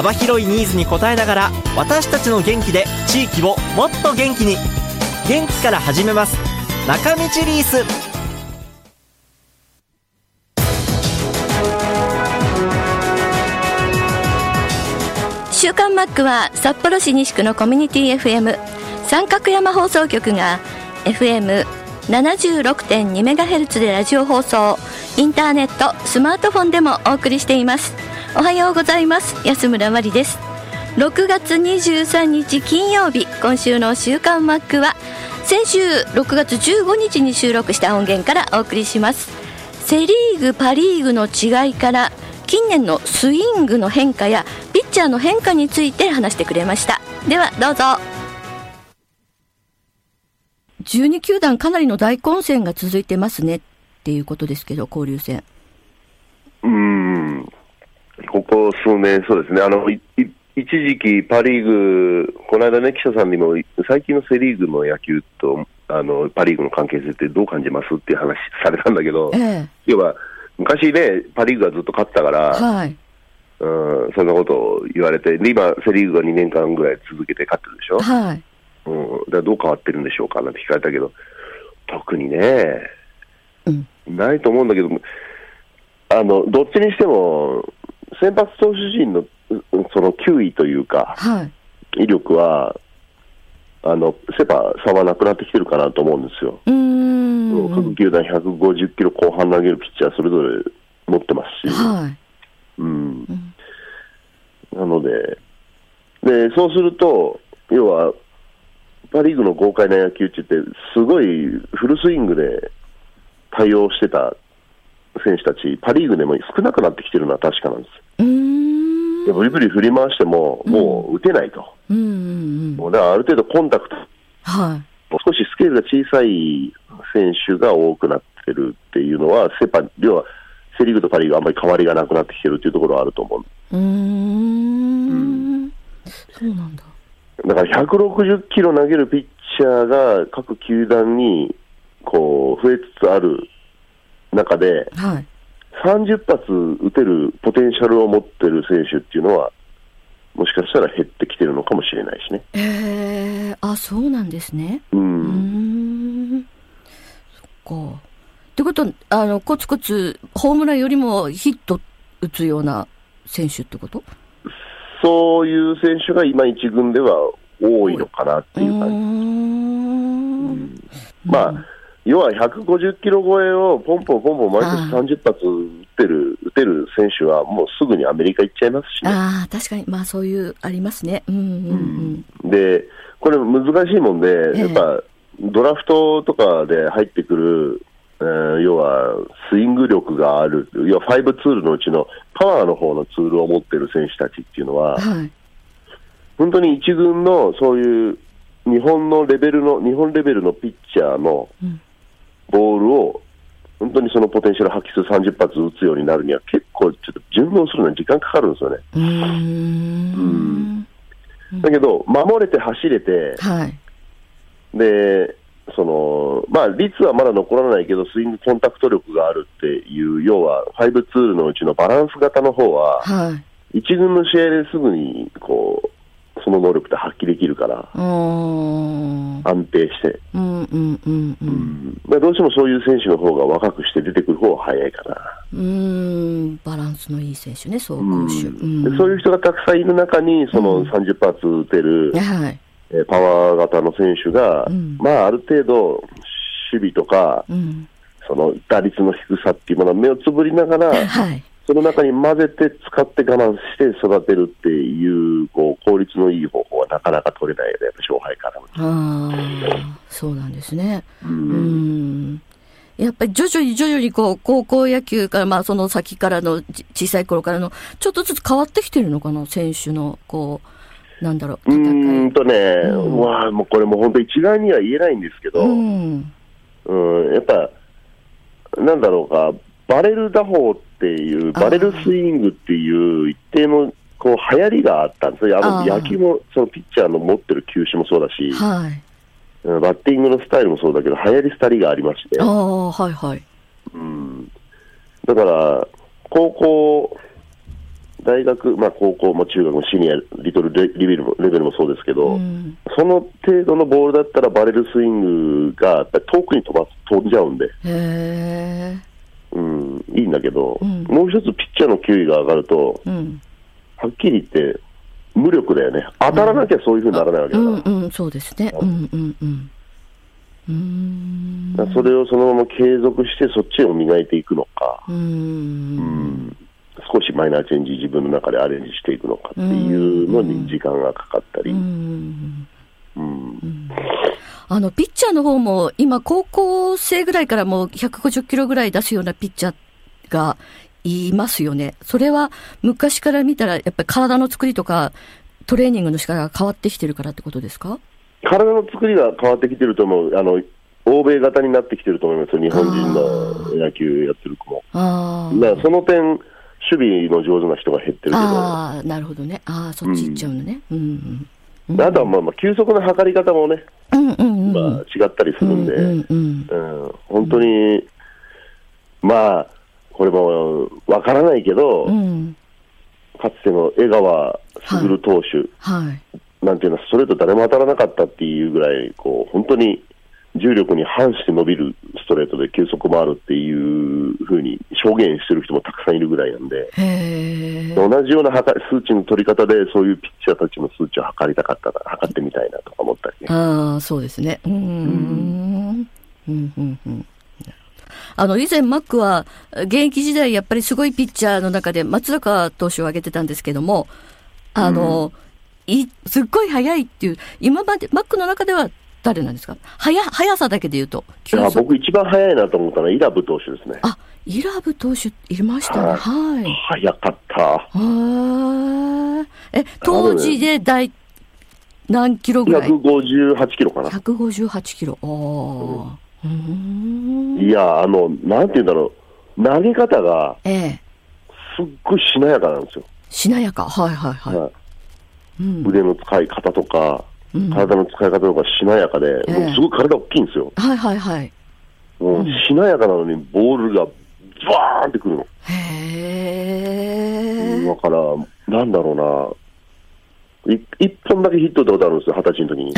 幅広いニーズに応えながら私たちの元気で地域をもっと元気に。元気から始めます。中道リース。週刊マックは札幌市西区のコミュニティ FM 三角山放送局が FM76.2MHz でラジオ放送インターネットスマートフォンでもお送りしています。おはようございます。安村まりです。6月23日金曜日今週の週刊マックは先週6月15日に収録した音源からお送りします。セ・リーグパ・リーグの違いから近年のスイングの変化やピッチャーの変化について話してくれました。ではどうぞ。12球団かなりの大混戦が続いてますね。っていうことですけど交流戦。うーん、ここ数年、そうですね、あの一時期、パ・リーグ、この間ね、記者さんにも、最近のセ・リーグの野球とあのパ・リーグの関係性ってどう感じますっていう話されたんだけど、え要は昔ね、パ・リーグがずっと勝ってたから、えはい。うん、そんなことを言われて、で今、セ・リーグが2年間ぐらい続けて勝ってるでしょ、はい。うん、だからどう変わってるんでしょうかなんて聞かれたけど、特にね、うん。ないと思うんだけど、あのどっちにしても、先発投手陣のうその球威というか、はい。威力は、あのセ・パ差はなくなってきてるかなと思うんですよ。うーん。各球団150キロ後半投げるピッチャーそれぞれ持ってますし、はい。うん、なのでで、そうすると、要は、パ・リーグの豪快な野球って言って、すごいフルスイングで対応してた選手たち、パ・リーグでも少なくなってきてるのは確かなんです。でブリブリ振り回しても、もう打てないと、うんうんうん。もうだからある程度コンタクト、はい。少しスケールが小さい選手が多くなってるっていうのは、セ・パ、要はセ・リーグとパ・リーグ、あんまり変わりがなくなってきてるっていうところはあると思う。うーん。そうなんだ。だから160キロ投げるピッチャーが各球団にこう増えつつある中で、はい30発打てるポテンシャルを持ってる選手っていうのは、もしかしたら減ってきてるのかもしれないしね。えー、あそうなんですね。ううーんんそっか。ってことはあのコツコツホームランよりもヒット打つような選手ってこと？そういう選手が今、一軍では多いのかなっていう感じ。ん。まあ、要は150キロ超えをポンポンポンポン毎年30発打ってる打てる選手は、もうすぐにアメリカ行っちゃいますしね。ああ確かに。まあそういうありますね。うんうんうん。で、これ難しいもんで、ええ。やっぱドラフトとかで入ってくる、えー要はスイング力がある、要は5ツールのうちのパワーの方のツールを持ってる選手たちっていうのは、はい。本当に一軍のそういう日本のレベルの、日本レベルのピッチャーのうんボールを、本当にそのポテンシャル発揮する30発打つようになるには、結構ちょっと順応するのに時間かかるんですよね。うーん。だけど、守れて走れて、はい。で、その、まあ、率はまだ残らないけど、スイングコンタクト力があるっていう、要は、5ツールのうちのバランス型の方は、はい。一軍の試合ですぐに、こう、その能力って発揮できるから、安定して。うんうんうんうんまあ、どうしてもそういう選手の方が若くして出てくる方が早いかな。うーんバランスのいい選手ね、走攻守。うんでそういう人がたくさんいる中に、その30発打てる、はい。えーパワー型の選手が、うんまあ、ある程度、守備とか、うん。その打率の低さっていうものは目をつぶりながら、はい。その中に混ぜて使って我慢して育てるっていう、こう、効率のいい方法はなかなか取れないよね、やっぱ勝敗からも。ああ、そうなんですね。ううんん。やっぱり徐々に徐々にこう、高校野球から、まあその先からのじ小さい頃からの、ちょっとずつ変わってきてるのかな、選手の、こう、なんだろう、うんとね、うんわあもうこれもう本当一概には言えないんですけど、うん。うん、やっぱ、なんだろうか、バレル打法っていう、バレルスイングっていう一定のこう流行りがあったんですよ。あの野球も、そのピッチャーの持ってる球種もそうだし、はい。うんバッティングのスタイルもそうだけど、流行り廃りがありましてあ、あ、はいはい。うん、だから、高校、大学、まあ高校も中学もシニア、リトルレレベルもレベルもそうですけど、うん。その程度のボールだったらバレルスイングがやっぱり遠くに飛ばす飛んじゃうんで、へえ。うん、いいんだけど、うんもう一つピッチャーの球威が上がると、うん。はっきり言って、無力だよね。当たらなきゃそういうふうにならないわけだから。うんうん、そうですね。うんうんうん。うーん。だからそれをそのまま継続してそっちを磨いていくのか、うんん、少しマイナーチェンジ自分の中でアレンジしていくのかっていうのに時間がかかったり。あの、ピッチャーの方も、今、高校生ぐらいからもう150キロぐらい出すようなピッチャーがいますよね。それは、昔から見たら、やっぱり体の作りとか、トレーニングの仕方が変わってきてるからってことですか？体の作りが変わってきてると思う、あの欧米型になってきてると思いますよ、日本人の野球やってる子も。あだからその点、守備の上手な人が減ってるけど。あ。ああ、なるほどね。ああ、そっち行っちゃうのね。うんうん。あとはまあまあ球速の測り方もね、うんうんうん。まあ、違ったりするんで、うんうんうん本当に、まあ、これもわからないけど、うん。うん。かつての江川卓投手はい。なんていうのは、ストレート誰も当たらなかったっていうぐらい、こう本当に重力に反して伸びるストレートで球速もあるっていうふうに証言してる人もたくさんいるぐらいなんで。同じような数値の取り方で、そういうピッチャーたちの数値を測りたかったら、測ってみたいなとか思ったりね。ああ、そうですね。うーん。うん、うん、うん。あの、以前マックは、現役時代やっぱりすごいピッチャーの中で松坂投手を挙げてたんですけども、あの、い、すっごい速いっていう、今まで、マックの中では誰なんですか？速、速さだけで言うと。僕、一番早いなと思ったのは、イラブ投手ですね。あ、イラブ投手いましたね。はいはい。早かった。はーい。え、当時で大、何キロぐらい？158キロかな。158キロ。ああ。うーん。いや、あの、なんて言うんだろう。投げ方がええ。すっごいしなやかなんですよ。しなやか。はいはいはい。はいうん。腕の使い方とか、うん体の使い方とかしなやかで、ええすごい体大きいんですよ。はいはいはい。もうしなやかなのにボールがバーンってくるの。へえ。だから、なんだろうな。い一本だけヒット打ったことあるんですよ、二十歳の時に。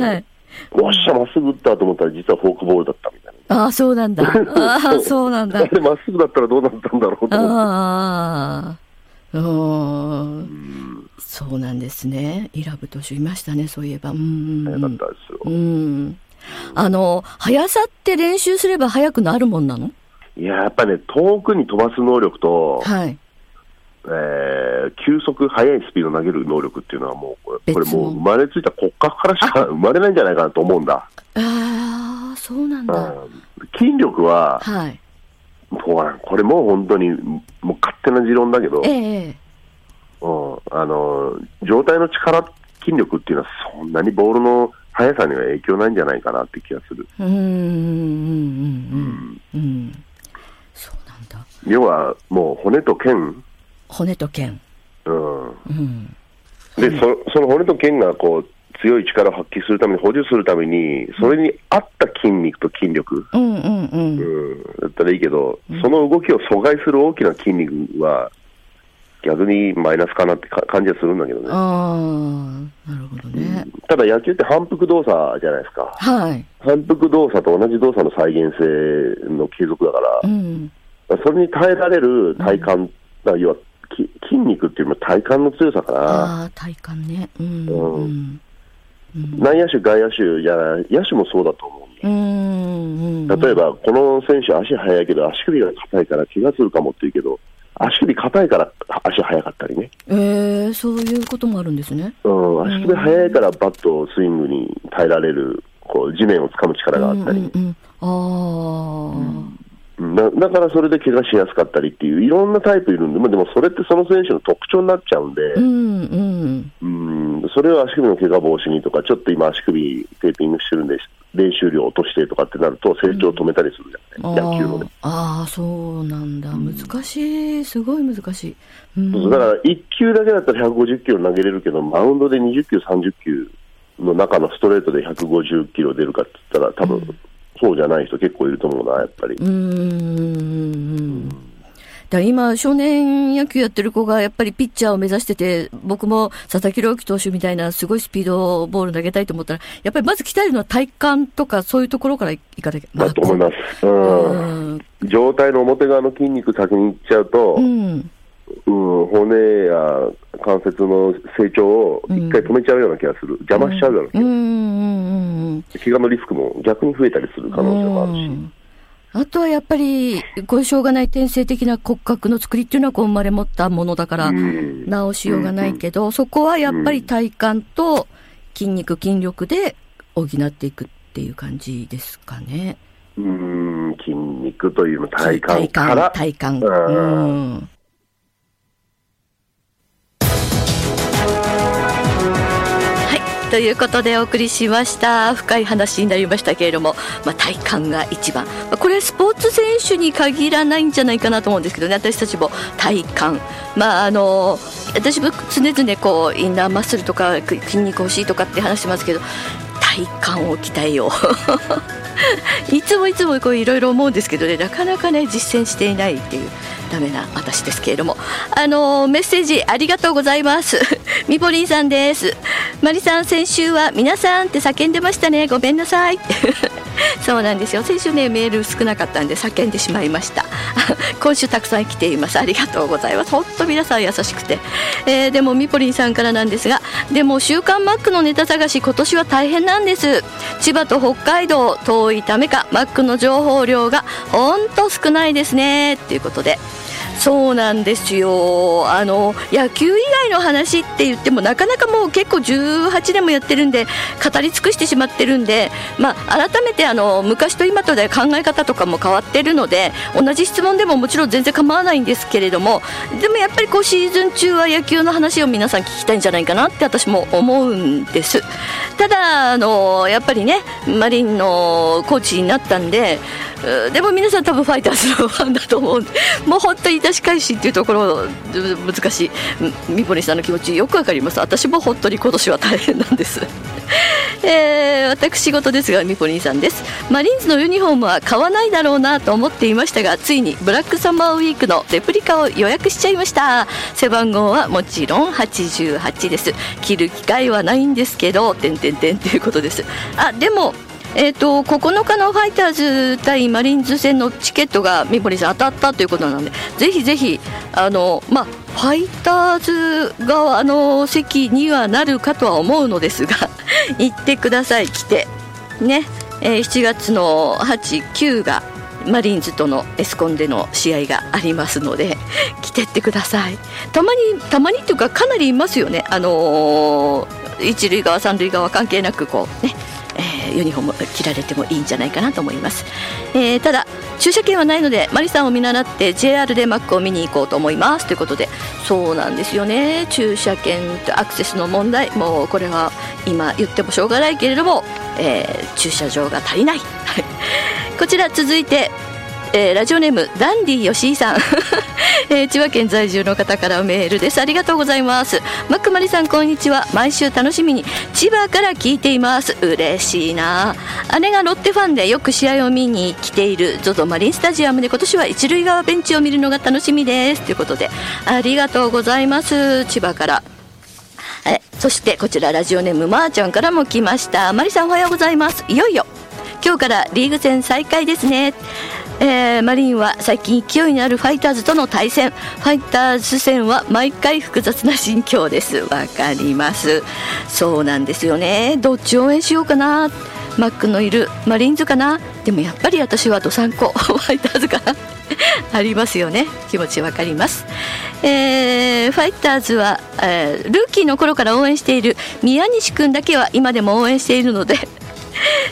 はい。おっしゃ、まっすぐ打ったと思ったら、実はフォークボールだったみたいあ あ、そうなんだ。ああ、そうなんだな。あ。れ、まっすぐだったらどうなったんだろうと思って。ああ。うん。そうなんですね。イラブ投手いましたね、そういえば。うん早かった。ですよ。うん。あの、速さって練習すれば速くなるもんなの？いや、やっぱね、遠くに飛ばす能力と、はい。えー急速、速いスピード投げる能力っていうのはもう、これもう生まれついた骨格からしか生まれないんじゃないかなと思うんだ。ああ、そうなんだ。うん筋力は、はい。これもう本当に、もう勝手な持論だけど、ええうんあの状態の力、筋力っていうのはそんなにボールの速さには影響ないんじゃないかなって気がする。うん、うん、うん、うん。うん。そうなんだ。要はもう骨と腱、骨と腱。うん、うん。でそその骨と腱がこう強い力を発揮するために、補充するために、それに合った筋肉と筋力、うん、うん、う。うんん、だったらいいけど、その動きを阻害する大きな筋肉は、逆にマイナスかなってか感じはするんだけどね。ああ、なるほどね。ただ野球って反復動作じゃないですか。はい。反復動作と同じ動作の再現性の継続だからう、ん。それに耐えられる体幹、だから要はき筋肉っていうのは体幹の強さから、ああ、体幹ね。うん。うん。内野手、外野手やら、野手もそうだと思うんだうん。うん。例えば、この選手、足速いけど、足首が硬いから怪我するかもって言うけど、足首硬いから足速かったりね、ええそういうこともあるんですね。うん、足首速いからバットスイングに耐えられるこう地面を掴む力があったり、うんうんうん、あうんだだからそれで怪我しやすかったりっていう、いろんなタイプいるんで、まあ、でもそれってその選手の特徴になっちゃうんで、あ、うんうん。うん、それを足首の怪我防止にとか、ちょっと今、足首テーピングしてるんで、練習量落としてとかってなると、成長を止めたりするじゃない、野球のね。あーあー、そうなんだ。難しい。すごい難しい。うんだから1球だけだったら150キロ投げれるけど、マウンドで20球、30球の中のストレートで150キロ出るかって言ったら、多分そうじゃない人結構いると思うな、やっぱり。うーん。だ今、少年野球やってる子がやっぱりピッチャーを目指してて、僕も佐々木朗希投手みたいなすごいスピードボール投げたいと思ったら、やっぱりまず鍛えるのは体幹とかそういうところからいかなきゃ。だと思います。うん。の表側の筋肉先に行っちゃうと、うん。うん、骨や関節の成長を一回止めちゃうような気がする、邪魔しちゃうような気がうん。うんうんうん。する、怪我のリスクも逆に増えたりする可能性もあるし、うん。あとはやっぱり、こういうしょうがない天性的な骨格の作りっていうのはこう生まれ持ったものだから、うん。直しようがないけど、そこはやっぱり体幹と筋肉、筋力で補っていくっていう感じですかね。うん、筋肉というの体幹から、体幹。体幹。うんということでお送りしました。深い話になりましたけれども、まあ、体幹が一番。まあこれスポーツ選手に限らないんじゃないかなと思うんですけどね、私たちも体幹。まあ、あの、私も常々こう、インナーマッスルとか筋肉欲しいとかって話してますけど、体幹を鍛えよう。いつもいつもこういろいろ思うんですけどねなかなかね実践していないっていうダメな私ですけれども。あのメッセージありがとうございます。みぽりんさんです。マリさん先週は皆さんって叫んでましたね。ごめんなさい。そうなんですよ。先週ねメール少なかったんで叫んでしまいました。今週たくさん来ています。ありがとうございます。本当皆さん優しくて、えーでもみぽりんさんからなんですがでも週刊マックのネタ探し今年は大変なんです。千葉と北海道遠いためかマックの情報量がほんと少ないですね。っていうことでそうなんですよ。あの野球以外の話って言ってもなかなかもう結構18年もやってるんで語り尽くしてしまってるんで、まあ、改めてあの昔と今とで考え方とかも変わってるので同じ質問でももちろん全然構わないんですけれどもでもやっぱりこうシーズン中は野球の話を皆さん聞きたいんじゃないかなって私も思うんです。ただあのやっぱりねマリンのコーチになったんででも皆さん多分ファイターズのファンだと思うんでもう本当に致し返しっていうところ難しい。みぽりさんの気持ちよくわかります。私も本当に今年は大変なんです。えー私事ですがみぽりんさんです。マリーンズのユニフォームは買わないだろうなと思っていましたがついにブラックサマーウィークのレプリカを予約しちゃいました。背番号はもちろん88です。着る機会はないんですけどてんてんてんということです。あでもえー、と9日のファイターズ対マリンズ戦のチケットが三森さん当たったということなのでぜひぜひあの、まあ、ファイターズ側の席にはなるかとは思うのですが 行ってください。来て。ね、えー7月の8、9がマリンズとのエスコンでの試合がありますので 来てってください。たまにたまにっていうかかなりいますよね。あのー一塁側三塁側関係なくこうね。ユニフォーム着られてもいいんじゃないかなと思います、えーただ駐車券はないのでマリさんを見習って JR でマックを見に行こうと思いますということでそうなんですよね。駐車券とアクセスの問題もうこれは今言ってもしょうがないけれども、えー駐車場が足りない。はい。こちら続いてえーラジオネームダンディ吉井さん、えー千葉県在住の方からメールです。ありがとうございます。マックマリさんこんにちは。毎週楽しみに。千葉から聞いています。嬉しいな。姉がロッテファンでよく試合を見に来ている。ZOZO マリンスタジアムで今年は一塁側ベンチを見るのが楽しみです。ということでありがとうございます。千葉から。えそしてこちらラジオネームまーちゃんからも来ました。マリさんおはようございます。いよいよ。今日からリーグ戦再開ですね。えーマリンは最近勢いのあるファイターズとの対戦。ファイターズ戦は毎回複雑な心境です。わかります。そうなんですよね。どっち応援しようかな。マックのいるマリーンズかな。でもやっぱり私はドサンコ。ファイターズかな。ありますよね。気持ちわかります、えーファイターズは、えールーキーの頃から応援している宮西君だけは今でも応援しているので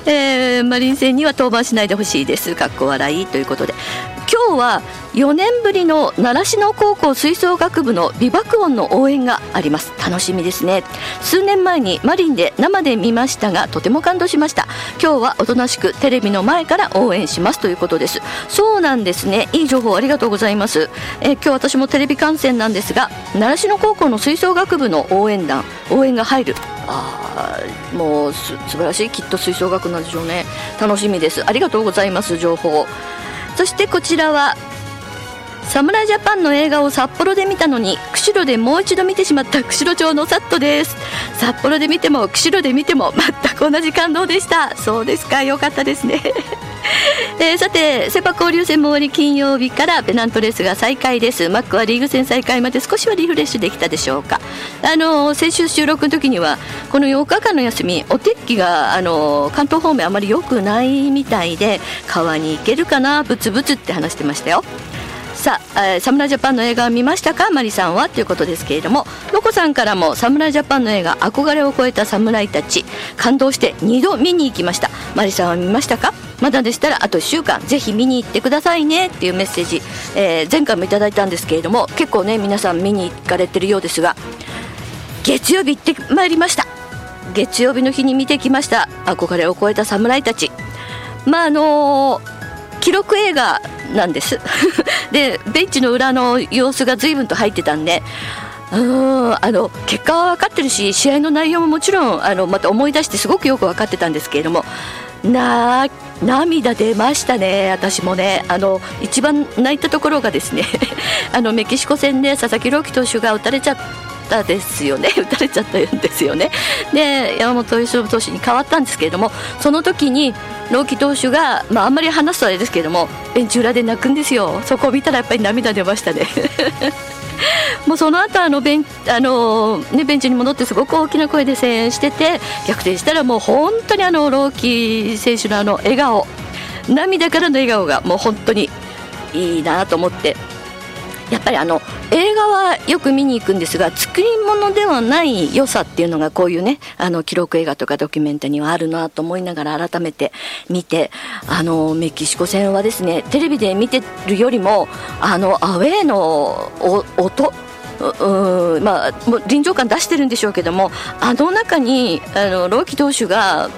えー、マリン戦には登板しないでほしいです。かっこ笑いということで。今日は4年ぶりの習志野高校吹奏楽部の美爆音の応援があります。楽しみですね。数年前にマリンで生で見ましたがとても感動しました。今日はおとなしくテレビの前から応援しますということです。そうなんですね。いい情報ありがとうございます、え、今日私もテレビ観戦なんですが習志野高校の吹奏楽部の応援団応援が入る。あもうす素晴らしいきっと吹奏楽なんでしょうね。楽しみです。ありがとうございます情報。そしてこちらは侍ジャパンの映画を札幌で見たのに釧路でもう一度見てしまった釧路町のサットです。札幌で見ても釧路で見ても全く同じ感動でした。そうですか。よかったですね。えー、さてセパ交流戦も終わり金曜日からペナントレースが再開です。マックはリーグ戦再開まで少しはリフレッシュできたでしょうか。あの、先週収録の時にはこの8日間の休みお天気があの、関東方面あまり良くないみたいで川に行けるかなブツブツって話してましたよ。さあ、えー、侍ジャパンの映画を見ましたか？マリさんはということですけれどもロコさんからも侍ジャパンの映画憧れを超えた侍たち感動して2度見に行きました。マリさんは見ましたか？まだでしたらあと1週間ぜひ見に行ってくださいね。っていうメッセージ、えー、前回もいただいたんですけれども結構ね皆さん見に行かれてるようですが月曜日行ってまいりました。月曜日の日に見てきました。憧れを超えた侍たち。まああのー、記録映画なんです。でベンチの裏の様子が随分と入ってたんでうんあの結果は分かってるし試合の内容ももちろんあのまた思い出してすごくよく分かってたんですけれどもな涙出ましたね、私もね、あの一番泣いたところがですね あのメキシコ戦で佐々木朗希投手が打たれちゃったですよね、打たれちゃったんですよね、で山本由伸投手に変わったんですけれども、その時に朗希投手が、まあ、あんまり話すとあれですけれどもベンチ裏で泣くんですよ。そこを見たらやっぱり涙出ましたね。もうその後あのベンあの、ね、ベンチに戻ってすごく大きな声で声援してて逆転したらもう本当にあの朗希選手のあの笑顔。涙からの笑顔がもう本当にいいなと思ってやっぱりあの映画はよく見に行くんですが作り物ではない良さっていうのがこういうねあの記録映画とかドキュメンタにはあるなと思いながら改めて見てあのメキシコ戦はですねテレビで見てるよりもあのアウェーの音うんまあ、臨場感出してるんでしょうけどもあの中にあの朗希投手が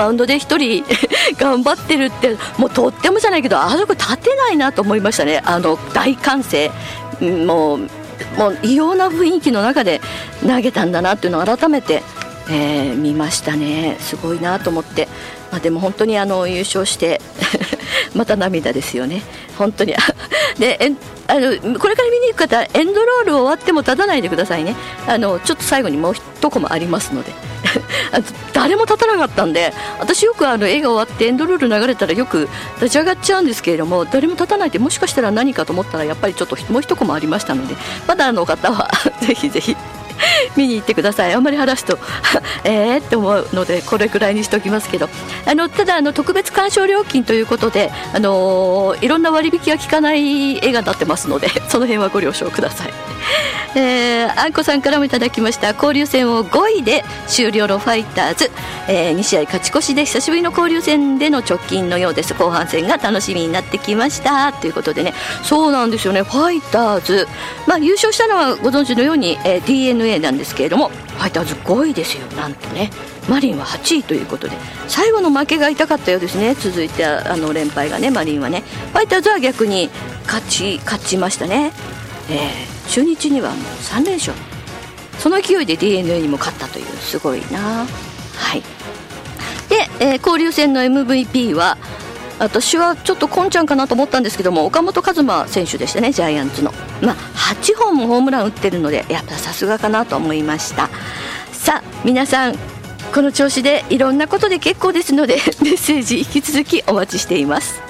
マウンドで1人 頑張ってるってもうとってもじゃないけどあそこ立てないなと思いましたね。あの大歓声。もうもう異様な雰囲気の中で投げたんだなっていうのを改めて、えー、見ましたね。すごいなと思って、まあ、でも本当にあの優勝して また涙ですよね。本当に。であのこれから見に行く方エンドロール終わっても立たないでくださいね。あのちょっと最後にもう一コマありますので。誰も立たなかったんで私よくあの映画終わってエンドロール流れたらよく立ち上がっちゃうんですけれども誰も立たないでもしかしたら何かと思ったらやっぱりちょっともう一コマありましたのでまだの方は ぜひぜひ見に行ってくださいあんまり話すと えーって思うのでこれくらいにしておきますけどあのただあの特別鑑賞料金ということで、あのー、いろんな割引が効かない映画になってますのでその辺はご了承ください。えー、あんこさんからもいただきました。交流戦を5位で終了のファイターズ、えー、2試合勝ち越しで久しぶりの交流戦での直近のようです。後半戦が楽しみになってきました。ということでね。そうなんですよね。ファイターズ、まあ、優勝したのはご存知のように、えー、d n a なんですけれどもファイターズ5位ですよ。なんとね。マリンは8位ということで。最後の負けが痛かったようですね。続いてあの連敗がねマリンはね。ファイターズは逆に勝ち勝ちましたね、えー中日にはもう3連勝。その勢いで d n a にも勝ったというすごいな。はい。で、えー、交流戦の MVP は私はちょっとこんちゃんかなと思ったんですけども岡本和真選手でしたねジャイアンツの。まあ8本もホームラン打ってるのでやっぱさすがかなと思いました。さあ皆さんこの調子でいろんなことで結構ですので メッセージ引き続きお待ちしています。